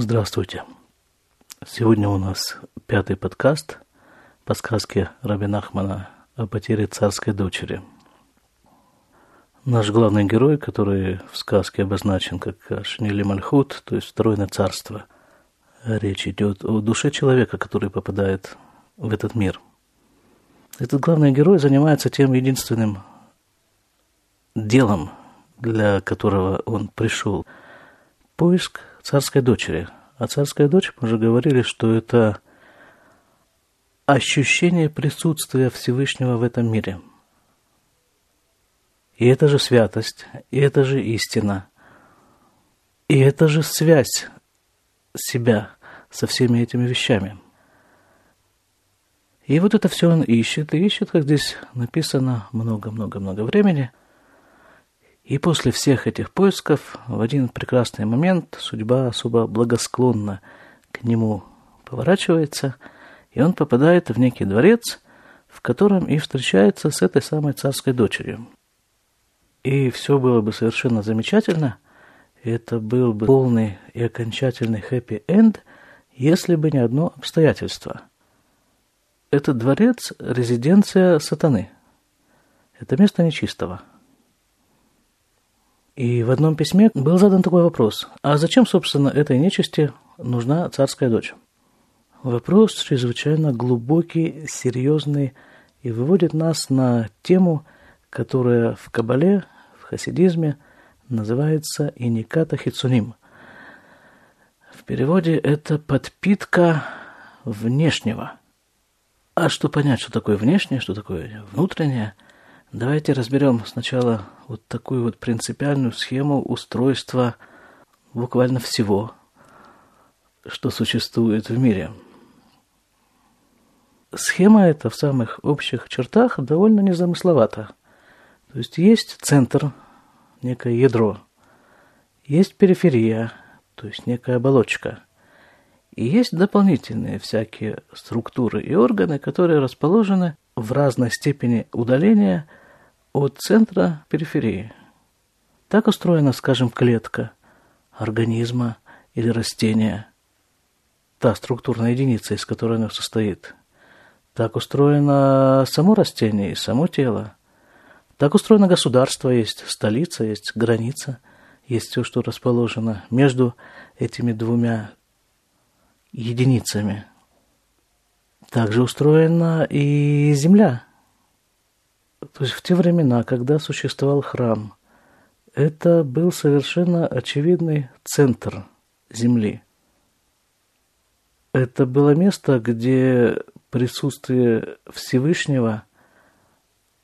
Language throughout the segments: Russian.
Здравствуйте. Сегодня у нас пятый подкаст по сказке Рабин Ахмана о потере царской дочери. Наш главный герой, который в сказке обозначен как Шнили Мальхут, то есть второе царство, речь идет о душе человека, который попадает в этот мир. Этот главный герой занимается тем единственным делом, для которого он пришел. Поиск царской дочери. А царская дочь, мы уже говорили, что это ощущение присутствия Всевышнего в этом мире. И это же святость, и это же истина, и это же связь себя со всеми этими вещами. И вот это все он ищет, и ищет, как здесь написано, много-много-много времени – и после всех этих поисков в один прекрасный момент судьба особо благосклонно к нему поворачивается, и он попадает в некий дворец, в котором и встречается с этой самой царской дочерью. И все было бы совершенно замечательно, это был бы полный и окончательный хэппи-энд, если бы не одно обстоятельство. Этот дворец – резиденция сатаны. Это место нечистого – и в одном письме был задан такой вопрос. А зачем, собственно, этой нечисти нужна царская дочь? Вопрос чрезвычайно глубокий, серьезный и выводит нас на тему, которая в Кабале, в хасидизме называется иниката хицуним. В переводе это подпитка внешнего. А что понять, что такое внешнее, что такое внутреннее – Давайте разберем сначала вот такую вот принципиальную схему устройства буквально всего, что существует в мире. Схема эта в самых общих чертах довольно незамысловата. То есть есть центр, некое ядро, есть периферия, то есть некая оболочка, и есть дополнительные всякие структуры и органы, которые расположены в разной степени удаления – от центра периферии. Так устроена, скажем, клетка организма или растения, та структурная единица, из которой оно состоит. Так устроено само растение и само тело. Так устроено государство, есть столица, есть граница, есть все, что расположено между этими двумя единицами. Также устроена и Земля – то есть в те времена, когда существовал храм, это был совершенно очевидный центр Земли. Это было место, где присутствие Всевышнего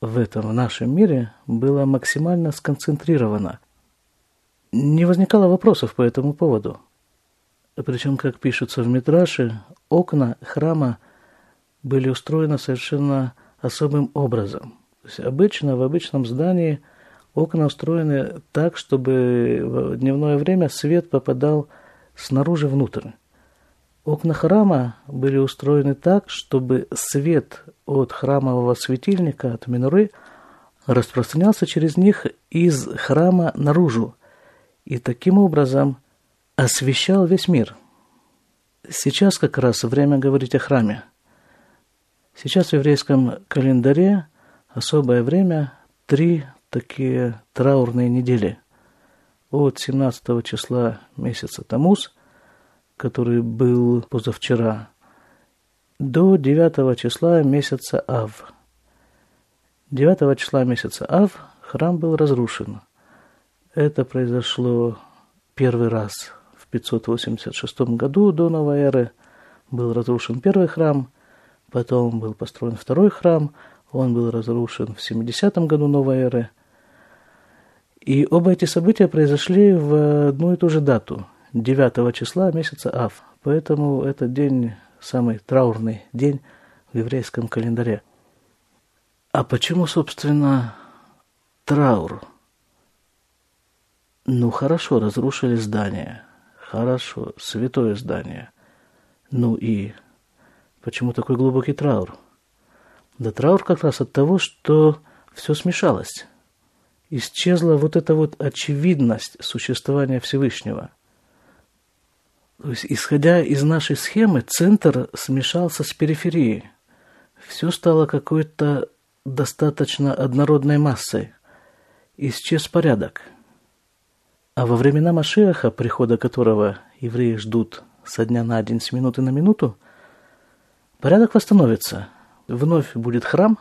в этом, в нашем мире, было максимально сконцентрировано. Не возникало вопросов по этому поводу. Причем, как пишется в Митраше, окна храма были устроены совершенно особым образом. Обычно в обычном здании окна устроены так, чтобы в дневное время свет попадал снаружи внутрь. Окна храма были устроены так, чтобы свет от храмового светильника, от миноры, распространялся через них из храма наружу и таким образом освещал весь мир. Сейчас как раз время говорить о храме. Сейчас в еврейском календаре особое время три такие траурные недели. От 17 числа месяца Тамуз, который был позавчера, до 9 числа месяца Ав. 9 числа месяца Ав храм был разрушен. Это произошло первый раз в 586 году до новой эры. Был разрушен первый храм, потом был построен второй храм – он был разрушен в 70 году новой эры. И оба эти события произошли в одну и ту же дату, 9 числа месяца Ав. Поэтому этот день самый траурный день в еврейском календаре. А почему, собственно, траур? Ну, хорошо, разрушили здание. Хорошо, святое здание. Ну и почему такой глубокий траур? Да траур как раз от того, что все смешалось. Исчезла вот эта вот очевидность существования Всевышнего. То есть, исходя из нашей схемы, центр смешался с периферией. Все стало какой-то достаточно однородной массой. Исчез порядок. А во времена Машиаха, прихода которого евреи ждут со дня на день, с минуты на минуту, порядок восстановится. Вновь будет храм,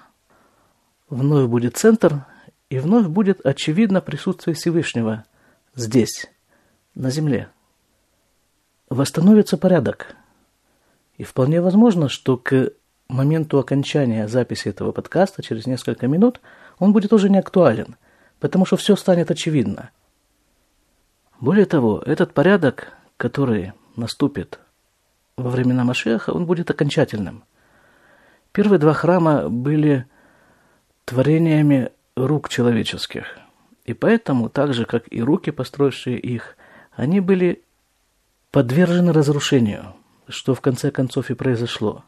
вновь будет центр, и вновь будет очевидно присутствие Всевышнего здесь, на земле. Восстановится порядок. И вполне возможно, что к моменту окончания записи этого подкаста, через несколько минут, он будет уже не актуален, потому что все станет очевидно. Более того, этот порядок, который наступит во времена Машеха, он будет окончательным. Первые два храма были творениями рук человеческих. И поэтому, так же, как и руки, построившие их, они были подвержены разрушению, что в конце концов и произошло.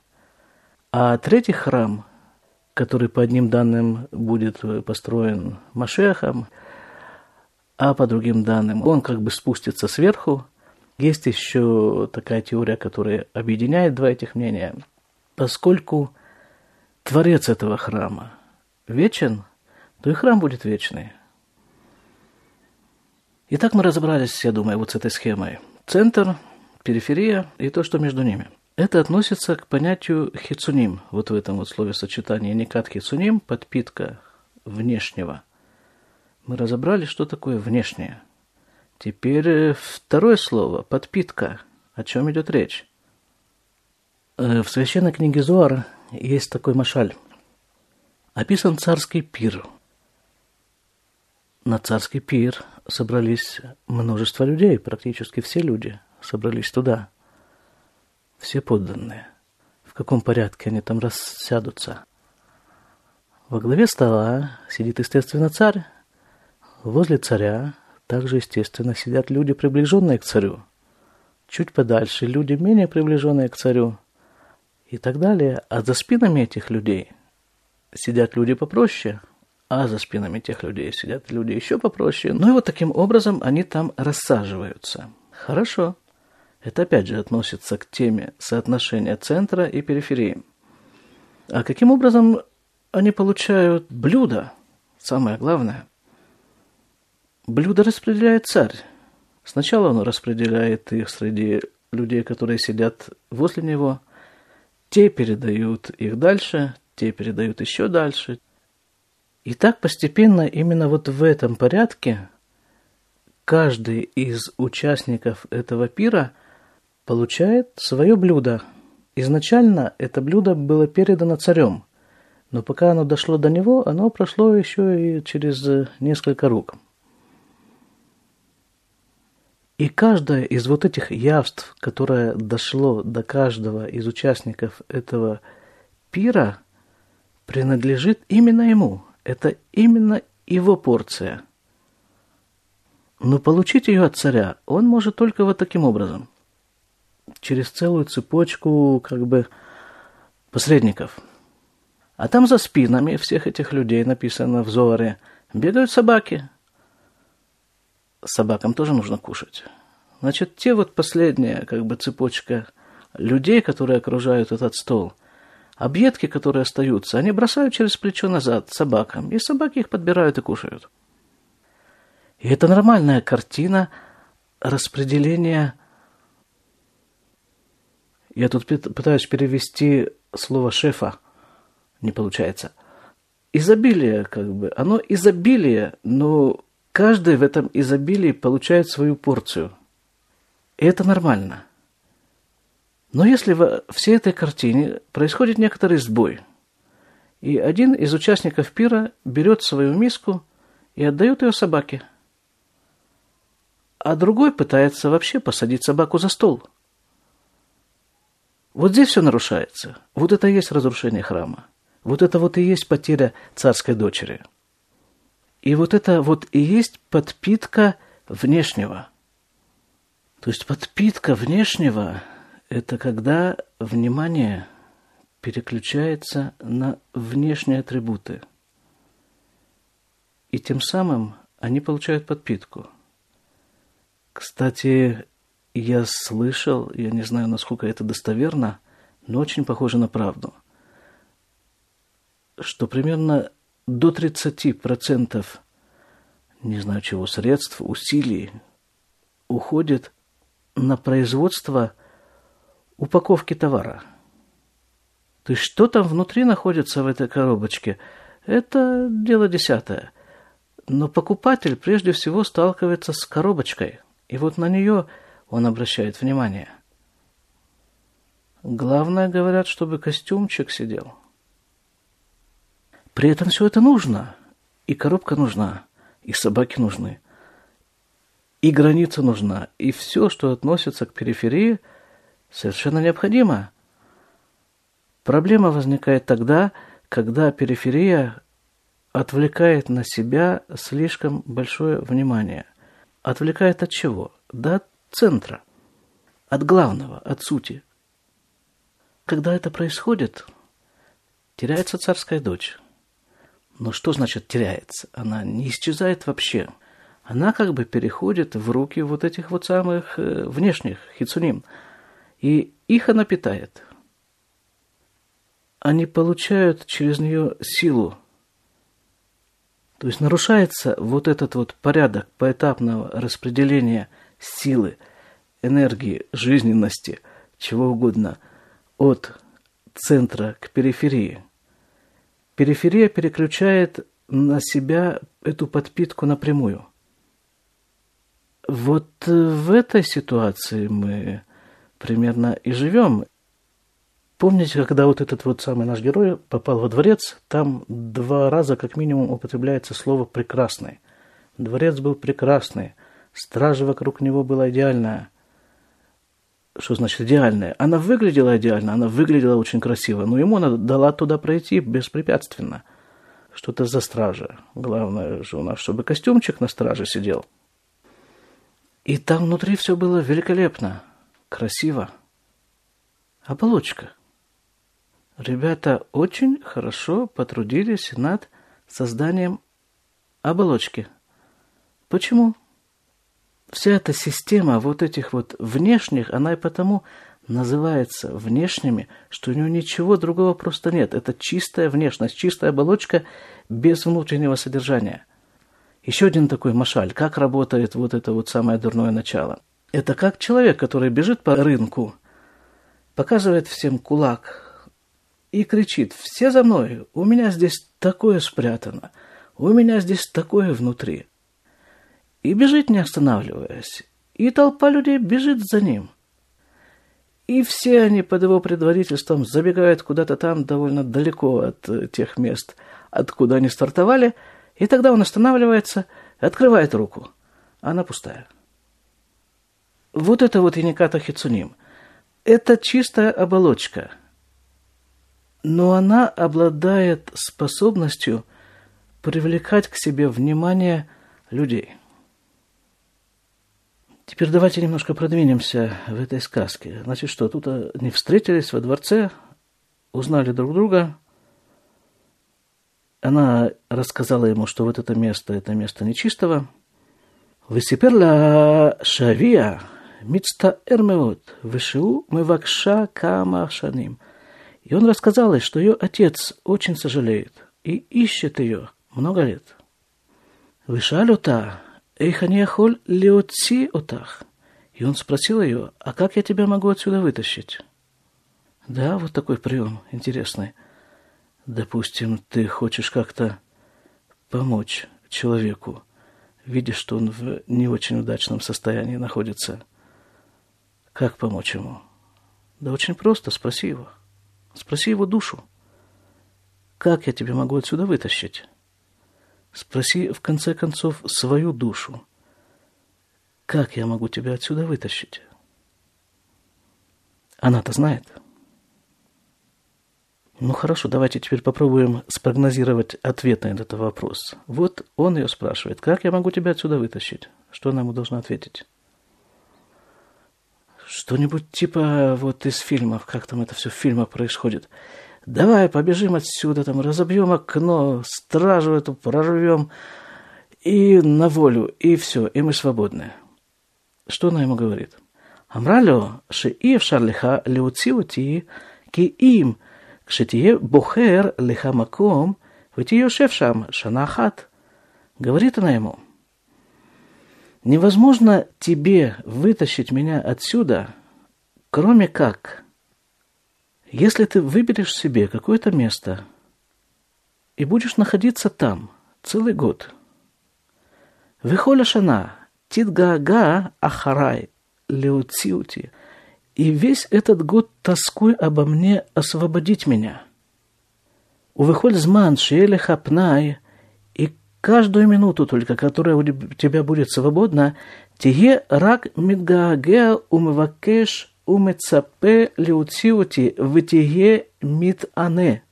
А третий храм, который по одним данным будет построен Машехом, а по другим данным он как бы спустится сверху. Есть еще такая теория, которая объединяет два этих мнения. Поскольку творец этого храма вечен, то и храм будет вечный. Итак, мы разобрались, я думаю, вот с этой схемой. Центр, периферия и то, что между ними. Это относится к понятию хицуним, вот в этом вот слове сочетания никат хицуним, подпитка внешнего. Мы разобрали, что такое внешнее. Теперь э, второе слово, подпитка. О чем идет речь? Э, в священной книге Зуар есть такой машаль. Описан царский пир – на царский пир собрались множество людей, практически все люди собрались туда. Все подданные. В каком порядке они там рассядутся? Во главе стола сидит, естественно, царь. Возле царя также, естественно, сидят люди, приближенные к царю. Чуть подальше люди, менее приближенные к царю. И так далее. А за спинами этих людей сидят люди попроще – а за спинами тех людей сидят люди еще попроще. Ну и вот таким образом они там рассаживаются. Хорошо. Это опять же относится к теме соотношения центра и периферии. А каким образом они получают блюдо? Самое главное. Блюдо распределяет царь. Сначала он распределяет их среди людей, которые сидят возле него. Те передают их дальше, те передают еще дальше, и так постепенно именно вот в этом порядке каждый из участников этого пира получает свое блюдо. Изначально это блюдо было передано царем, но пока оно дошло до него, оно прошло еще и через несколько рук. И каждое из вот этих явств, которое дошло до каждого из участников этого пира, принадлежит именно ему – это именно его порция. Но получить ее от царя он может только вот таким образом. Через целую цепочку как бы посредников. А там за спинами всех этих людей написано в Зоре бегают собаки. Собакам тоже нужно кушать. Значит, те вот последняя как бы цепочка людей, которые окружают этот стол – Объедки, которые остаются, они бросают через плечо назад собакам, и собаки их подбирают и кушают. И это нормальная картина распределения. Я тут пытаюсь перевести слово шефа, не получается. Изобилие, как бы, оно изобилие, но каждый в этом изобилии получает свою порцию. И это нормально – но если во всей этой картине происходит некоторый сбой, и один из участников пира берет свою миску и отдает ее собаке, а другой пытается вообще посадить собаку за стол. Вот здесь все нарушается. Вот это и есть разрушение храма. Вот это вот и есть потеря царской дочери. И вот это вот и есть подпитка внешнего. То есть подпитка внешнего это когда внимание переключается на внешние атрибуты. И тем самым они получают подпитку. Кстати, я слышал, я не знаю, насколько это достоверно, но очень похоже на правду, что примерно до 30% не знаю чего, средств, усилий уходит на производство упаковки товара. То есть что там внутри находится в этой коробочке, это дело десятое. Но покупатель прежде всего сталкивается с коробочкой, и вот на нее он обращает внимание. Главное, говорят, чтобы костюмчик сидел. При этом все это нужно, и коробка нужна, и собаки нужны, и граница нужна, и все, что относится к периферии, совершенно необходимо. Проблема возникает тогда, когда периферия отвлекает на себя слишком большое внимание. Отвлекает от чего? Да от центра, от главного, от сути. Когда это происходит, теряется царская дочь. Но что значит теряется? Она не исчезает вообще. Она как бы переходит в руки вот этих вот самых э, внешних хицуним. И их она питает. Они получают через нее силу. То есть нарушается вот этот вот порядок поэтапного распределения силы, энергии, жизненности, чего угодно, от центра к периферии – Периферия переключает на себя эту подпитку напрямую. Вот в этой ситуации мы примерно и живем. Помните, когда вот этот вот самый наш герой попал во дворец, там два раза как минимум употребляется слово «прекрасный». Дворец был прекрасный, стража вокруг него была идеальная – что значит идеальная? Она выглядела идеально, она выглядела очень красиво, но ему она дала туда пройти беспрепятственно. Что-то за стража. Главное же у нас, чтобы костюмчик на страже сидел. И там внутри все было великолепно, красиво. Оболочка. Ребята очень хорошо потрудились над созданием оболочки. Почему? Вся эта система вот этих вот внешних, она и потому называется внешними, что у него ничего другого просто нет. Это чистая внешность, чистая оболочка без внутреннего содержания. Еще один такой машаль, как работает вот это вот самое дурное начало. Это как человек, который бежит по рынку, показывает всем кулак и кричит, все за мной, у меня здесь такое спрятано, у меня здесь такое внутри и бежит, не останавливаясь. И толпа людей бежит за ним. И все они под его предводительством забегают куда-то там довольно далеко от э, тех мест, откуда они стартовали, и тогда он останавливается, открывает руку. Она пустая. Вот это вот Яниката Хицуним. Это чистая оболочка. Но она обладает способностью привлекать к себе внимание людей – Теперь давайте немножко продвинемся в этой сказке. Значит, что, тут они встретились во дворце, узнали друг друга. Она рассказала ему, что вот это место, это место нечистого. Высиперла шавия мицта эрмеот, вышиу мывакша кама шаним. И он рассказал ей, что ее отец очень сожалеет и ищет ее много лет. Вышалюта «Эйх холь леоци отах». И он спросил ее, а как я тебя могу отсюда вытащить? Да, вот такой прием интересный. Допустим, ты хочешь как-то помочь человеку, видишь, что он в не очень удачном состоянии находится. Как помочь ему? Да очень просто, спроси его. Спроси его душу. Как я тебя могу отсюда вытащить? Спроси, в конце концов, свою душу. Как я могу тебя отсюда вытащить? Она-то знает. Ну хорошо, давайте теперь попробуем спрогнозировать ответ на этот вопрос. Вот он ее спрашивает, как я могу тебя отсюда вытащить? Что она ему должна ответить? Что-нибудь типа вот из фильмов, как там это все в фильмах происходит. Давай побежим отсюда, там разобьем окно, стражу эту прорвем и на волю, и все, и мы свободны. Что она ему говорит? Амралю, шии в шарлиха леуциути, ки им, кшитие бухер лиха маком, вытие шефшам шанахат. Говорит она ему, невозможно тебе вытащить меня отсюда, кроме как – если ты выберешь себе какое-то место и будешь находиться там целый год. Вихоля шана, тидгага ахарай, леуциути, и весь этот год тоскуй обо мне освободить меня. Увыхоль зман шелеха пнай, и каждую минуту только, которая у тебя будет свободна, тие рак мидгаагеа умывакеш умецапе леуциути вытие мид ане.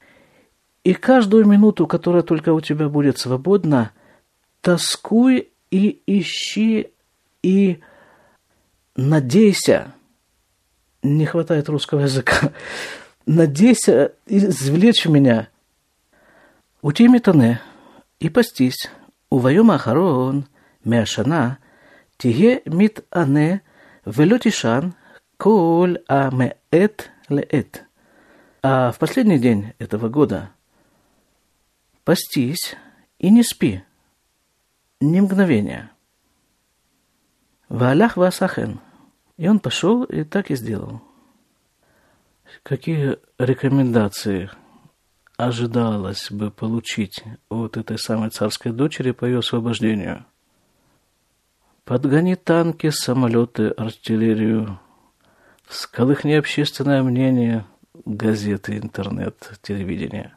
И каждую минуту, которая только у тебя будет свободна, тоскуй и ищи и надейся. Не хватает русского языка. Надейся извлечь меня. Ути метане и пастись. Увайом ахарон мяшана тие мит ане велетишан коль амеэт леэт. А в последний день этого года пастись и не спи, ни мгновения. Валях васахен. И он пошел и так и сделал. Какие рекомендации ожидалось бы получить от этой самой царской дочери по ее освобождению? Подгони танки, самолеты, артиллерию, всколыхни общественное мнение, газеты, интернет, телевидение.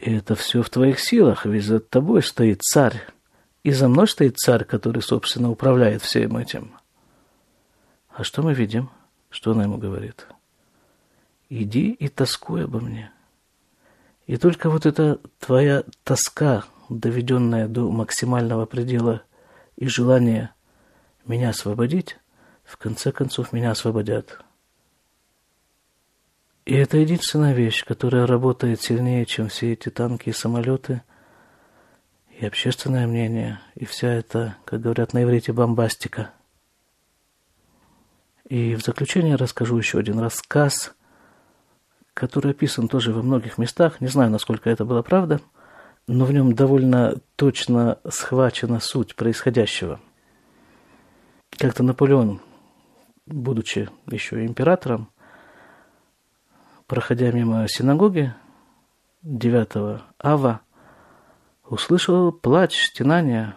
И это все в твоих силах, ведь за тобой стоит царь. И за мной стоит царь, который, собственно, управляет всем этим. А что мы видим? Что она ему говорит? Иди и тоскуй обо мне. И только вот эта твоя тоска, доведенная до максимального предела, и желание меня освободить, в конце концов меня освободят. И это единственная вещь, которая работает сильнее, чем все эти танки и самолеты, и общественное мнение, и вся эта, как говорят на иврите, бомбастика. И в заключение расскажу еще один рассказ, который описан тоже во многих местах. Не знаю, насколько это была правда, но в нем довольно точно схвачена суть происходящего. Как-то Наполеон, будучи еще императором, проходя мимо синагоги 9 ава, услышал плач, стенания.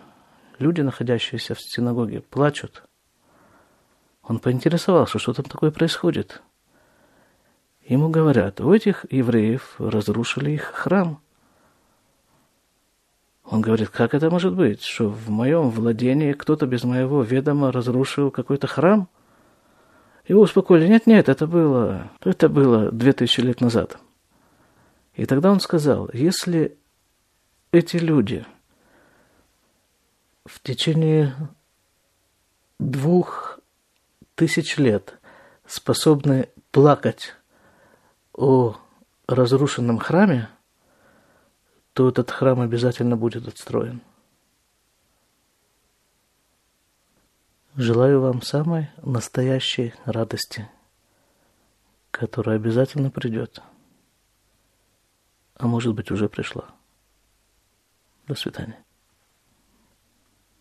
Люди, находящиеся в синагоге, плачут. Он поинтересовался, что там такое происходит. Ему говорят, у этих евреев разрушили их храм. Он говорит, как это может быть, что в моем владении кто-то без моего ведома разрушил какой-то храм? Его успокоили, нет, нет, это было, это было две тысячи лет назад. И тогда он сказал, если эти люди в течение двух тысяч лет способны плакать о разрушенном храме, то этот храм обязательно будет отстроен. Желаю вам самой настоящей радости, которая обязательно придет, а может быть уже пришла. До свидания.